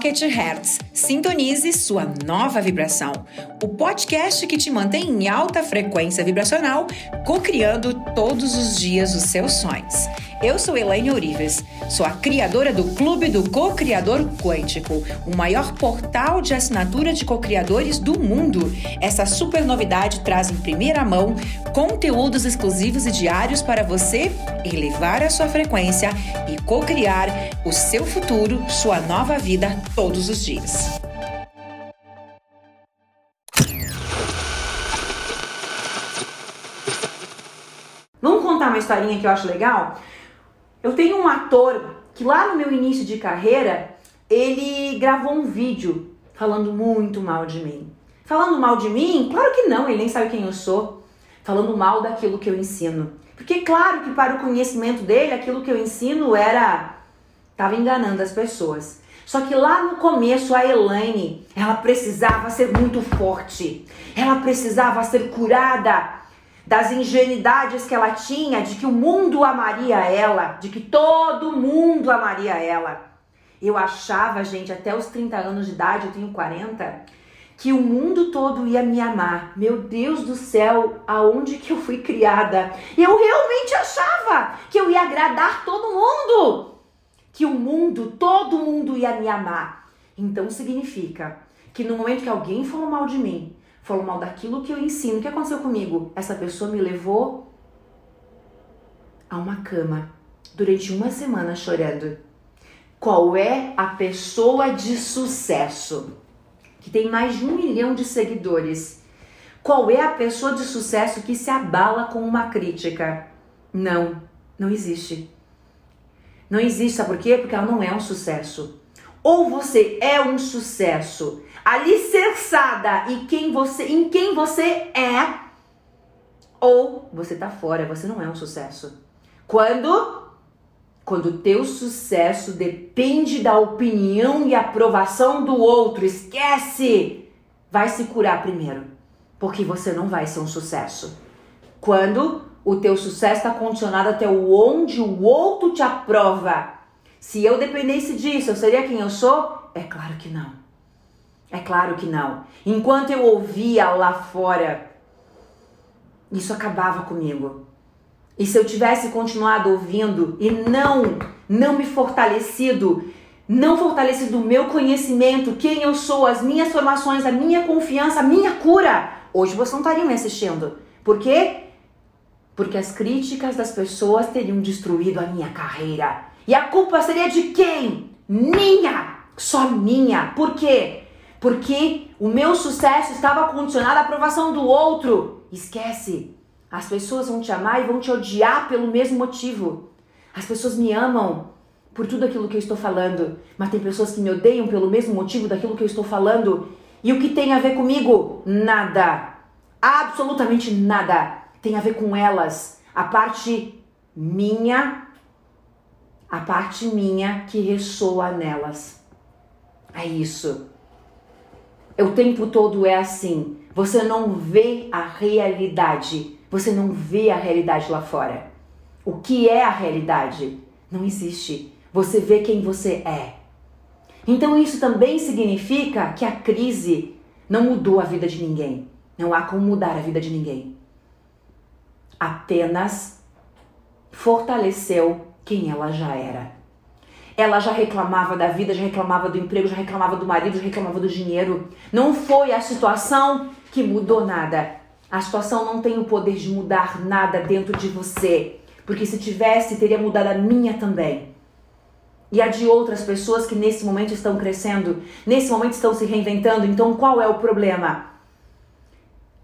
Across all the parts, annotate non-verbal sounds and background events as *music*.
Rocket Hertz. Sintonize sua nova vibração. O podcast que te mantém em alta frequência vibracional, co-criando todos os dias os seus sonhos. Eu sou Elaine Orives, sou a criadora do Clube do Co-Criador Quântico, o maior portal de assinatura de co-criadores do mundo. Essa super novidade traz em primeira mão conteúdos exclusivos e diários para você elevar a sua frequência e co-criar o seu futuro, sua nova vida todos os dias. Historinha que eu acho legal? Eu tenho um ator que lá no meu início de carreira, ele gravou um vídeo falando muito mal de mim. Falando mal de mim? Claro que não, ele nem sabe quem eu sou. Falando mal daquilo que eu ensino. Porque claro que para o conhecimento dele, aquilo que eu ensino era estava enganando as pessoas. Só que lá no começo a Elaine, ela precisava ser muito forte. Ela precisava ser curada das ingenuidades que ela tinha de que o mundo amaria ela, de que todo mundo amaria ela. Eu achava, gente, até os 30 anos de idade, eu tenho 40, que o mundo todo ia me amar. Meu Deus do céu, aonde que eu fui criada? Eu realmente achava que eu ia agradar todo mundo. Que o mundo, todo mundo ia me amar. Então significa que no momento que alguém falou mal de mim, falou mal daquilo que eu ensino. O que aconteceu comigo? Essa pessoa me levou a uma cama durante uma semana chorando. Qual é a pessoa de sucesso que tem mais de um milhão de seguidores? Qual é a pessoa de sucesso que se abala com uma crítica? Não, não existe. Não existe, sabe por quê? Porque ela não é um sucesso. Ou você é um sucesso alicerçada em quem você, em quem você é, ou você tá fora, você não é um sucesso. Quando quando o teu sucesso depende da opinião e aprovação do outro, esquece. Vai se curar primeiro, porque você não vai ser um sucesso. Quando o teu sucesso está condicionado até onde o outro te aprova. Se eu dependesse disso, eu seria quem eu sou? É claro que não. É claro que não. Enquanto eu ouvia lá fora, isso acabava comigo. E se eu tivesse continuado ouvindo e não, não me fortalecido, não fortalecido o meu conhecimento, quem eu sou, as minhas formações, a minha confiança, a minha cura, hoje você não estaria me assistindo. Por quê? Porque as críticas das pessoas teriam destruído a minha carreira. E a culpa seria de quem? Minha! Só minha. Por quê? Porque o meu sucesso estava condicionado à aprovação do outro. Esquece. As pessoas vão te amar e vão te odiar pelo mesmo motivo. As pessoas me amam por tudo aquilo que eu estou falando, mas tem pessoas que me odeiam pelo mesmo motivo daquilo que eu estou falando. E o que tem a ver comigo? Nada. Absolutamente nada. Tem a ver com elas. A parte minha, a parte minha que ressoa nelas. É isso. O tempo todo é assim. Você não vê a realidade. Você não vê a realidade lá fora. O que é a realidade? Não existe. Você vê quem você é. Então isso também significa que a crise não mudou a vida de ninguém. Não há como mudar a vida de ninguém. Apenas fortaleceu quem ela já era. Ela já reclamava da vida, já reclamava do emprego, já reclamava do marido, já reclamava do dinheiro. Não foi a situação que mudou nada. A situação não tem o poder de mudar nada dentro de você. Porque se tivesse, teria mudado a minha também. E a de outras pessoas que nesse momento estão crescendo, nesse momento estão se reinventando. Então qual é o problema?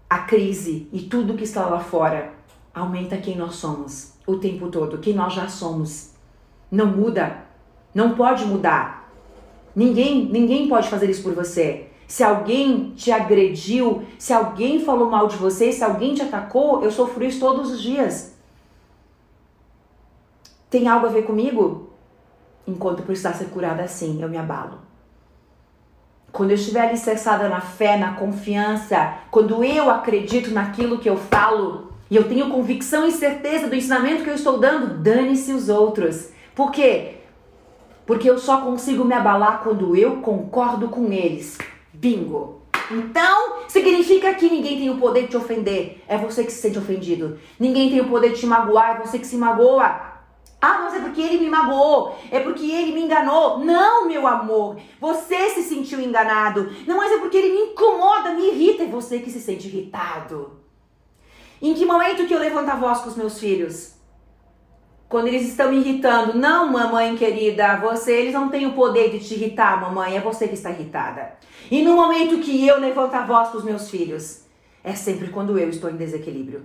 A crise e tudo que está lá fora aumenta quem nós somos o tempo todo, quem nós já somos. Não muda não pode mudar. Ninguém, ninguém pode fazer isso por você. Se alguém te agrediu, se alguém falou mal de você, se alguém te atacou, eu sofro isso todos os dias. Tem algo a ver comigo? Enquanto precisar ser curada assim, eu me abalo. Quando eu estiver alicerçada na fé, na confiança, quando eu acredito naquilo que eu falo e eu tenho convicção e certeza do ensinamento que eu estou dando, dane-se os outros. Por quê? Porque eu só consigo me abalar quando eu concordo com eles. Bingo! Então, significa que ninguém tem o poder de te ofender. É você que se sente ofendido. Ninguém tem o poder de te magoar. É você que se magoa. Ah, mas é porque ele me magoou, é porque ele me enganou. Não, meu amor, você se sentiu enganado. Não, mas é porque ele me incomoda, me irrita, é você que se sente irritado. Em que momento que eu levanto a voz com os meus filhos? Quando eles estão me irritando. Não, mamãe querida, você, eles não têm o poder de te irritar, mamãe, é você que está irritada. E no momento que eu levanto a voz com os meus filhos, é sempre quando eu estou em desequilíbrio.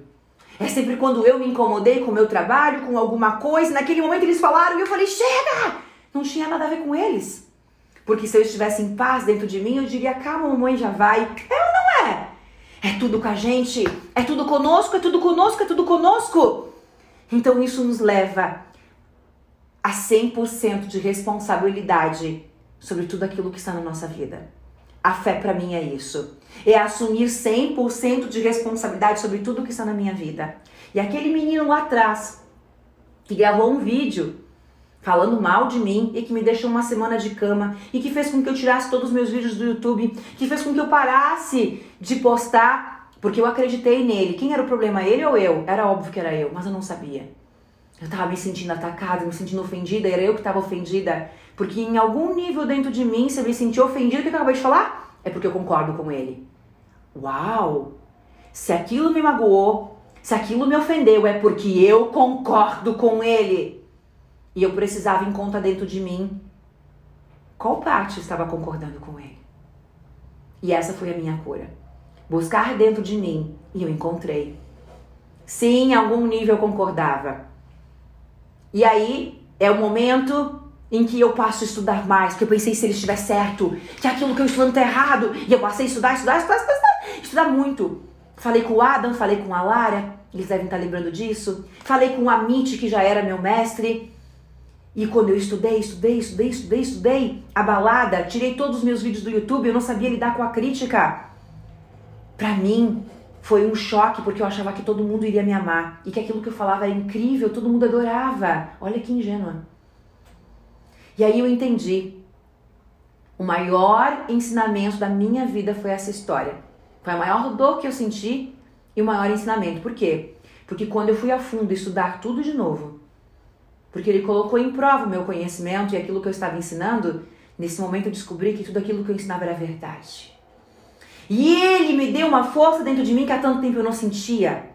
É sempre quando eu me incomodei com o meu trabalho, com alguma coisa, naquele momento eles falaram e eu falei: chega! Não tinha nada a ver com eles. Porque se eu estivesse em paz dentro de mim, eu diria: calma, mamãe já vai. É ou não é? É tudo com a gente, é tudo conosco, é tudo conosco, é tudo conosco. Então isso nos leva a 100% de responsabilidade sobre tudo aquilo que está na nossa vida. A fé para mim é isso. É assumir 100% de responsabilidade sobre tudo que está na minha vida. E aquele menino lá atrás, que gravou um vídeo falando mal de mim e que me deixou uma semana de cama e que fez com que eu tirasse todos os meus vídeos do YouTube, que fez com que eu parasse de postar, porque eu acreditei nele. Quem era o problema, ele ou eu? Era óbvio que era eu, mas eu não sabia. Eu tava me sentindo atacada, me sentindo ofendida, era eu que tava ofendida. Porque em algum nível dentro de mim, você me sentiu ofendido, o que eu acabei de falar? É porque eu concordo com ele. Uau! Se aquilo me magoou, se aquilo me ofendeu, é porque eu concordo com ele. E eu precisava em conta dentro de mim qual parte estava concordando com ele. E essa foi a minha cura. Buscar dentro de mim e eu encontrei. Sim, em algum nível eu concordava. E aí é o momento em que eu passo a estudar mais, porque eu pensei se ele estiver certo, que aquilo que eu estudando está errado, e eu passei a estudar, estudar, estudar, estudar, estudar muito. Falei com o Adam, falei com a Lara, eles devem estar lembrando disso. Falei com o Amit, que já era meu mestre. E quando eu estudei, estudei, estudei, estudei, estudei, abalada, tirei todos os meus vídeos do YouTube, eu não sabia lidar com a crítica. Pra mim, foi um choque, porque eu achava que todo mundo iria me amar. E que aquilo que eu falava era incrível, todo mundo adorava. Olha que ingênua. E aí eu entendi. O maior ensinamento da minha vida foi essa história. Foi a maior dor que eu senti e o maior ensinamento. Por quê? Porque quando eu fui a fundo estudar tudo de novo, porque ele colocou em prova o meu conhecimento e aquilo que eu estava ensinando, nesse momento eu descobri que tudo aquilo que eu ensinava era verdade. E ele me deu uma força dentro de mim que há tanto tempo eu não sentia.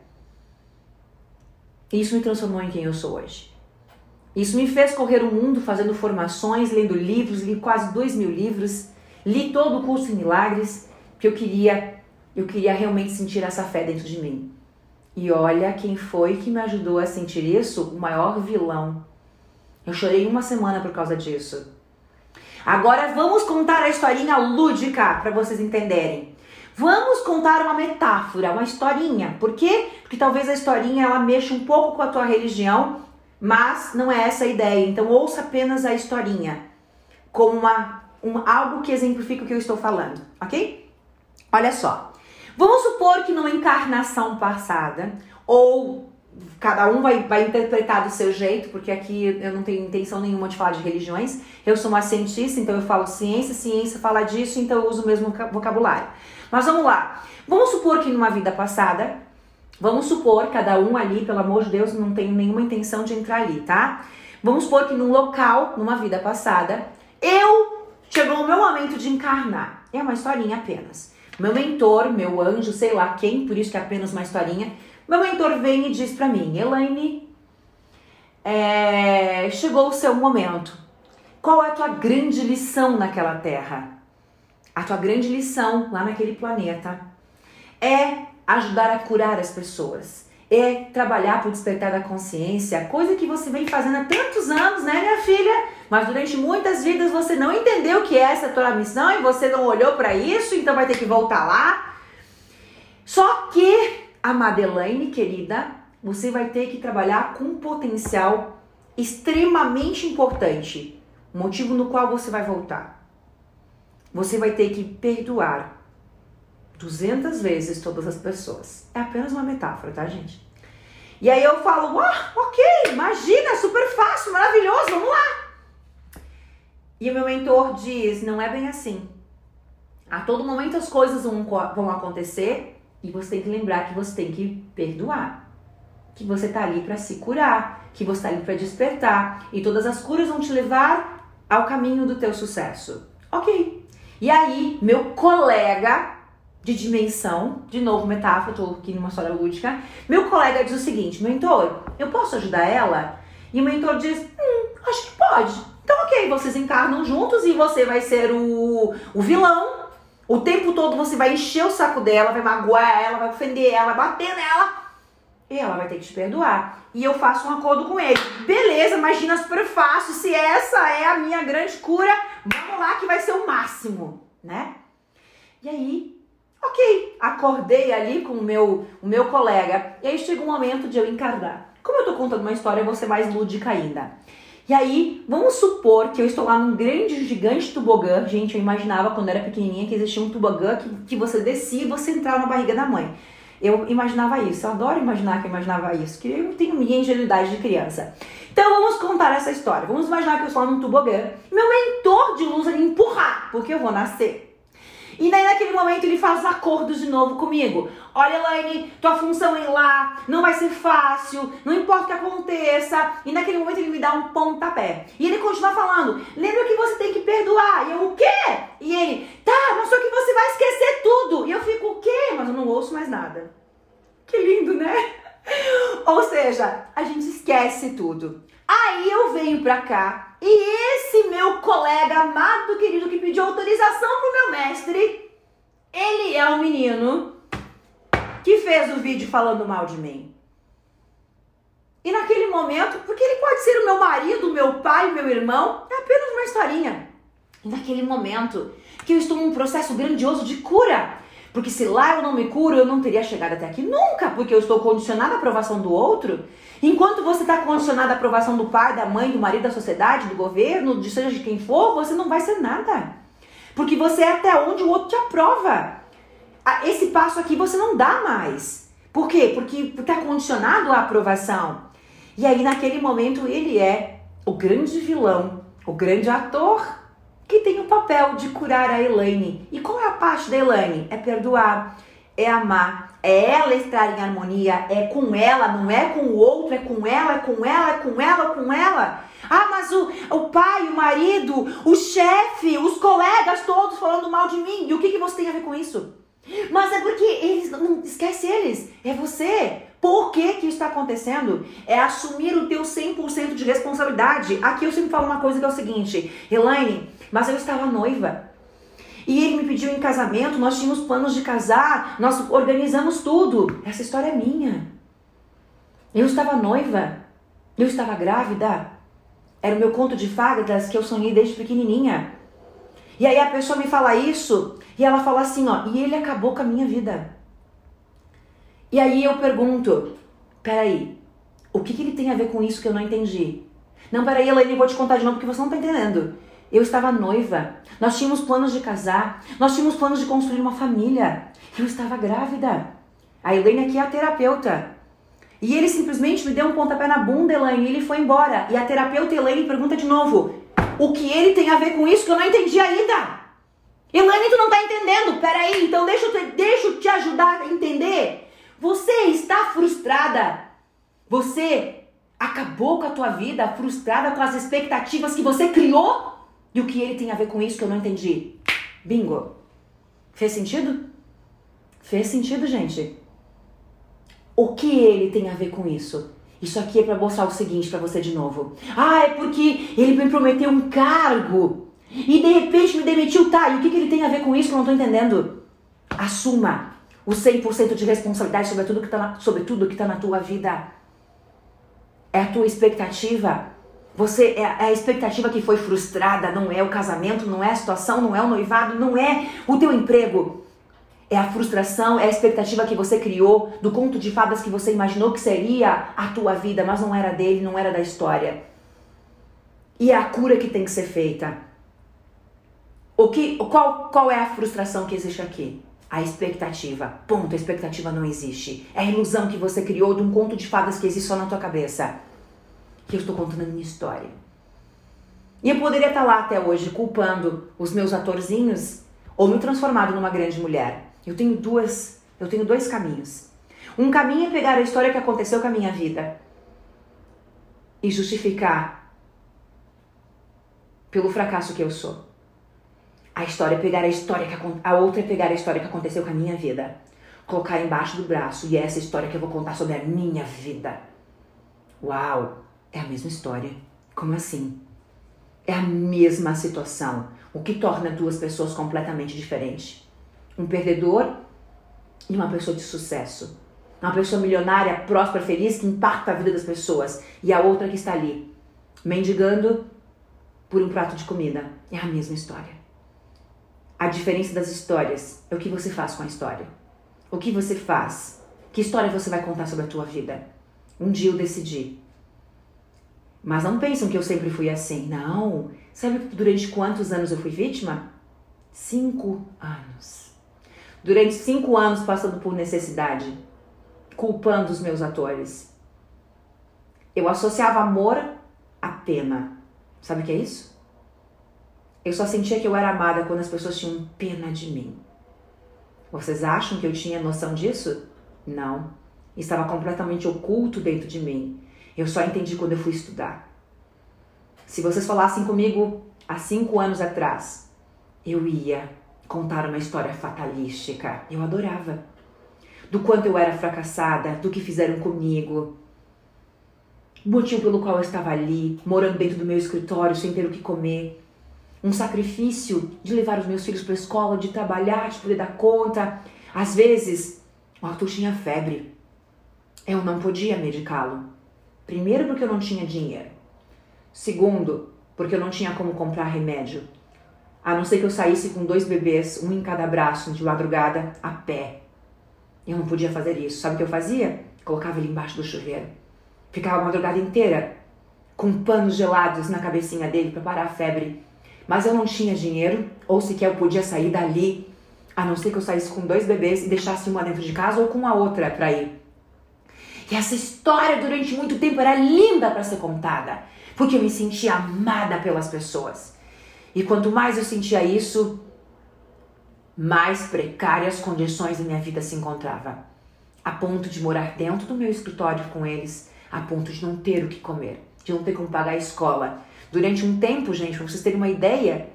E isso me transformou em quem eu sou hoje. Isso me fez correr o mundo fazendo formações, lendo livros, li quase dois mil livros, li todo o curso em milagres, porque eu queria, eu queria realmente sentir essa fé dentro de mim. E olha quem foi que me ajudou a sentir isso, o maior vilão. Eu chorei uma semana por causa disso. Agora vamos contar a historinha lúdica para vocês entenderem. Vamos contar uma metáfora, uma historinha. Por quê? Porque talvez a historinha ela mexa um pouco com a tua religião mas não é essa a ideia. Então ouça apenas a historinha como uma, um, algo que exemplifica o que eu estou falando, ok? Olha só. Vamos supor que numa encarnação passada, ou cada um vai, vai interpretar do seu jeito, porque aqui eu não tenho intenção nenhuma de falar de religiões. Eu sou uma cientista, então eu falo ciência, ciência fala disso, então eu uso o mesmo vocabulário. Mas vamos lá. Vamos supor que numa vida passada Vamos supor, cada um ali, pelo amor de Deus, não tenho nenhuma intenção de entrar ali, tá? Vamos supor que num local, numa vida passada, eu chegou o meu momento de encarnar. É uma historinha apenas. Meu mentor, meu anjo, sei lá quem, por isso que é apenas uma historinha. Meu mentor vem e diz para mim, Elaine, é, chegou o seu momento. Qual é a tua grande lição naquela terra? A tua grande lição lá naquele planeta é ajudar a curar as pessoas. É trabalhar para despertar da consciência, coisa que você vem fazendo há tantos anos, né, minha filha? Mas durante muitas vidas você não entendeu que essa é a tua missão e você não olhou para isso, então vai ter que voltar lá. Só que a Madeleine, querida, você vai ter que trabalhar com um potencial extremamente importante, motivo no qual você vai voltar. Você vai ter que perdoar 200 vezes todas as pessoas. É apenas uma metáfora, tá, gente? E aí eu falo, ah, ok, imagina, super fácil, maravilhoso, vamos lá. E o meu mentor diz: não é bem assim. A todo momento as coisas vão, vão acontecer e você tem que lembrar que você tem que perdoar. Que você tá ali para se curar, que você tá ali para despertar e todas as curas vão te levar ao caminho do teu sucesso. OK. E aí, meu colega de dimensão, de novo metáfora, tô aqui numa história lúdica. Meu colega diz o seguinte: "Mentor, eu posso ajudar ela?" E o mentor diz: "Hum, acho que pode." Então, OK, vocês encarnam juntos e você vai ser o, o vilão o tempo todo você vai encher o saco dela, vai magoar ela, vai ofender ela, bater nela. E ela vai ter que te perdoar. E eu faço um acordo com ele. Beleza, imagina super fácil. Se essa é a minha grande cura, vamos lá que vai ser o máximo, né? E aí, ok, acordei ali com o meu, o meu colega. E aí chega o momento de eu encarnar. Como eu tô contando uma história, eu vou ser mais lúdica ainda. E aí, vamos supor que eu estou lá num grande, gigante tobogã. Gente, eu imaginava quando era pequenininha que existia um tobogã que, que você descia e você entrava na barriga da mãe. Eu imaginava isso, eu adoro imaginar que eu imaginava isso, que eu tenho minha ingenuidade de criança. Então vamos contar essa história. Vamos imaginar que eu estou lá num tobogã. Meu mentor de luz me empurrar, porque eu vou nascer. E daí naquele momento ele faz acordos de novo comigo. Olha, Elaine, tua função é ir lá, não vai ser fácil, não importa o que aconteça. E naquele momento ele me dá um pontapé. E ele continua falando: lembra que você tem que perdoar. E eu, o quê? E ele, tá, mas só que você vai esquecer tudo. E eu fico, o quê? Mas eu não ouço mais nada. Que lindo, né? *laughs* Ou seja, a gente esquece tudo. Aí eu venho pra cá e esse meu colega amado, querido, que pediu autorização pro meu mestre, ele é o menino que fez o vídeo falando mal de mim. E naquele momento, porque ele pode ser o meu marido, meu pai, meu irmão, é apenas uma historinha. E naquele momento que eu estou num processo grandioso de cura, porque se lá eu não me curo, eu não teria chegado até aqui nunca, porque eu estou condicionada à aprovação do outro. Enquanto você está condicionado à aprovação do pai, da mãe, do marido, da sociedade, do governo, de seja de quem for, você não vai ser nada. Porque você é até onde o outro te aprova. Esse passo aqui você não dá mais. Por quê? Porque está condicionado à aprovação. E aí, naquele momento, ele é o grande vilão, o grande ator que tem o papel de curar a Elaine. E qual é a parte da Elaine? É perdoar, é amar, é ela estar em harmonia, é com ela, não é com o outro, é com ela, é com ela, é com ela, é com ela. Ah, mas o, o pai, o marido, o chefe, os colegas todos falando mal de mim. E o que, que você tem a ver com isso? Mas é porque eles, não esquece eles, é você. Por que que está acontecendo? É assumir o teu 100% de responsabilidade. Aqui eu sempre falo uma coisa que é o seguinte, Elaine, mas eu estava noiva. E ele me pediu em casamento, nós tínhamos planos de casar, nós organizamos tudo. Essa história é minha. Eu estava noiva, eu estava grávida. Era o meu conto de fadas que eu sonhei desde pequenininha. E aí a pessoa me fala isso e ela fala assim, ó, e ele acabou com a minha vida. E aí eu pergunto, peraí, o que, que ele tem a ver com isso que eu não entendi? Não, peraí, Elaine, eu vou te contar de novo porque você não tá entendendo. Eu estava noiva, nós tínhamos planos de casar, nós tínhamos planos de construir uma família. Eu estava grávida. A Elaine aqui é a terapeuta. E ele simplesmente me deu um pontapé na bunda, Elaine, e ele foi embora. E a terapeuta Elaine pergunta de novo: o que ele tem a ver com isso que eu não entendi ainda? Elaine, tu não tá entendendo? Peraí, então deixa eu, te, deixa eu te ajudar a entender. Você está frustrada. Você acabou com a tua vida frustrada com as expectativas que você criou e o que ele tem a ver com isso que eu não entendi? Bingo. Fez sentido? Fez sentido, gente? O que ele tem a ver com isso? Isso aqui é para mostrar o seguinte para você de novo. Ah, é porque ele me prometeu um cargo e de repente me demitiu. Tá, e o que, que ele tem a ver com isso que eu não tô entendendo? Assuma o 100% de responsabilidade sobre tudo que tá na, sobre tudo que tá na tua vida. É a tua expectativa. Você é, é a expectativa que foi frustrada, não é o casamento, não é a situação, não é o noivado, não é o teu emprego. É a frustração, é a expectativa que você criou do conto de fadas que você imaginou que seria a tua vida, mas não era dele, não era da história. E é a cura que tem que ser feita. O que, qual, qual é a frustração que existe aqui? A expectativa. Ponto, a expectativa não existe. É a ilusão que você criou de um conto de fadas que existe só na tua cabeça que eu estou contando a minha história. E eu poderia estar lá até hoje culpando os meus atorzinhos ou me transformado numa grande mulher. Eu tenho duas, eu tenho dois caminhos. Um caminho é pegar a história que aconteceu com a minha vida e justificar pelo fracasso que eu sou. A história é pegar a história que a outra é pegar a história que aconteceu com a minha vida, colocar embaixo do braço e é essa história que eu vou contar sobre a minha vida. Uau, é a mesma história. Como assim? É a mesma situação, o que torna duas pessoas completamente diferentes. Um perdedor e uma pessoa de sucesso. Uma pessoa milionária, próspera, feliz, que impacta a vida das pessoas. E a outra que está ali, mendigando por um prato de comida. É a mesma história. A diferença das histórias é o que você faz com a história. O que você faz? Que história você vai contar sobre a tua vida? Um dia eu decidi. Mas não pensam que eu sempre fui assim. Não. Sabe durante quantos anos eu fui vítima? Cinco anos. Durante cinco anos passando por necessidade culpando os meus atores. Eu associava amor à pena. Sabe o que é isso? Eu só sentia que eu era amada quando as pessoas tinham pena de mim. Vocês acham que eu tinha noção disso? Não. Estava completamente oculto dentro de mim. Eu só entendi quando eu fui estudar. Se vocês falassem comigo há cinco anos atrás, eu ia contar uma história fatalística. Eu adorava do quanto eu era fracassada, do que fizeram comigo, o motivo pelo qual eu estava ali, morando dentro do meu escritório sem ter o que comer, um sacrifício de levar os meus filhos para a escola, de trabalhar, de poder dar conta. Às vezes, o Arthur tinha febre. Eu não podia medicá-lo. Primeiro, porque eu não tinha dinheiro. Segundo, porque eu não tinha como comprar remédio. A não ser que eu saísse com dois bebês, um em cada braço, de madrugada, a pé. Eu não podia fazer isso. Sabe o que eu fazia? Colocava ele embaixo do chuveiro. Ficava a madrugada inteira com panos gelados na cabecinha dele para parar a febre. Mas eu não tinha dinheiro, ou sequer eu podia sair dali, a não ser que eu saísse com dois bebês e deixasse uma dentro de casa ou com a outra para ir. E essa história durante muito tempo era linda para ser contada, porque eu me sentia amada pelas pessoas. E quanto mais eu sentia isso, mais precárias condições da minha vida se encontrava, a ponto de morar dentro do meu escritório com eles, a ponto de não ter o que comer, de não ter como pagar a escola. Durante um tempo, gente, para vocês terem uma ideia,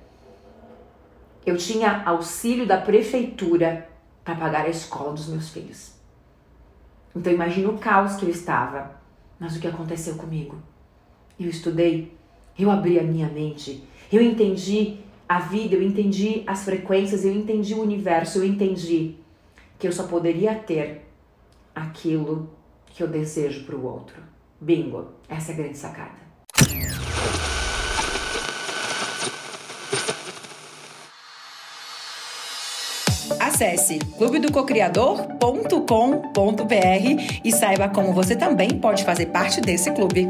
eu tinha auxílio da prefeitura para pagar a escola dos meus filhos. Então imagina o caos que eu estava. Mas o que aconteceu comigo? Eu estudei, eu abri a minha mente, eu entendi a vida, eu entendi as frequências, eu entendi o universo, eu entendi que eu só poderia ter aquilo que eu desejo para o outro. Bingo! Essa é a grande sacada. Acesse clubedococriador.com.br e saiba como você também pode fazer parte desse clube.